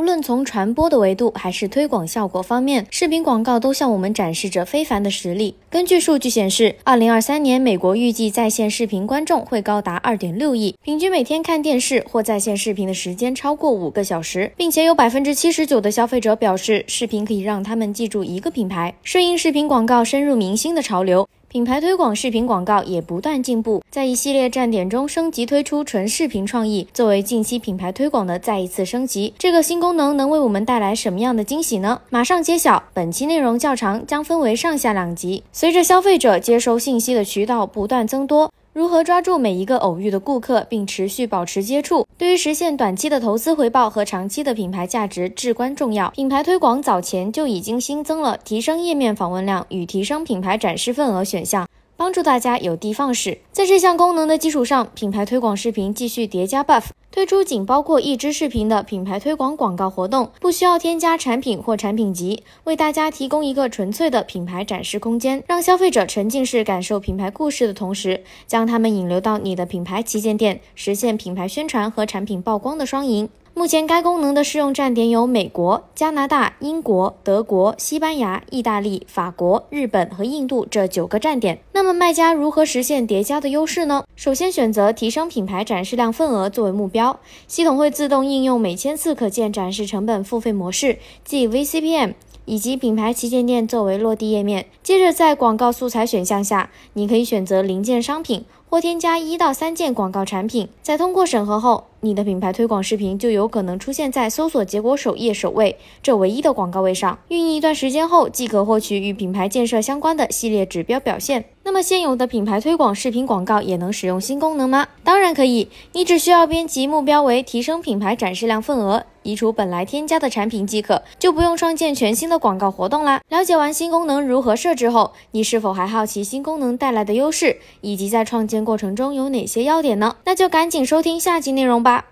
无论从传播的维度还是推广效果方面，视频广告都向我们展示着非凡的实力。根据数据显示，二零二三年美国预计在线视频观众会高达二点六亿，平均每天看电视或在线视频的时间超过五个小时，并且有百分之七十九的消费者表示，视频可以让他们记住一个品牌。顺应视频广告深入民心的潮流。品牌推广视频广告也不断进步，在一系列站点中升级推出纯视频创意，作为近期品牌推广的再一次升级。这个新功能能为我们带来什么样的惊喜呢？马上揭晓。本期内容较长，将分为上下两集。随着消费者接收信息的渠道不断增多。如何抓住每一个偶遇的顾客，并持续保持接触，对于实现短期的投资回报和长期的品牌价值至关重要。品牌推广早前就已经新增了提升页面访问量与提升品牌展示份额选项。帮助大家有的放矢。在这项功能的基础上，品牌推广视频继续叠加 buff，推出仅包括一支视频的品牌推广广告活动，不需要添加产品或产品集，为大家提供一个纯粹的品牌展示空间，让消费者沉浸式感受品牌故事的同时，将他们引流到你的品牌旗舰店，实现品牌宣传和产品曝光的双赢。目前该功能的适用站点有美国、加拿大、英国、德国、西班牙、意大利、法国、日本和印度这九个站点。那么卖家如何实现叠加的优势呢？首先选择提升品牌展示量份额作为目标，系统会自动应用每千次可见展示成本付费模式，即 VCPM，以及品牌旗舰店作为落地页面。接着在广告素材选项下，你可以选择零件商品。或添加一到三件广告产品，在通过审核后，你的品牌推广视频就有可能出现在搜索结果首页首位这唯一的广告位上。运营一段时间后，即可获取与品牌建设相关的系列指标表现。那么，现有的品牌推广视频广告也能使用新功能吗？当然可以，你只需要编辑目标为提升品牌展示量份额。移除本来添加的产品即可，就不用创建全新的广告活动啦。了解完新功能如何设置后，你是否还好奇新功能带来的优势，以及在创建过程中有哪些要点呢？那就赶紧收听下集内容吧。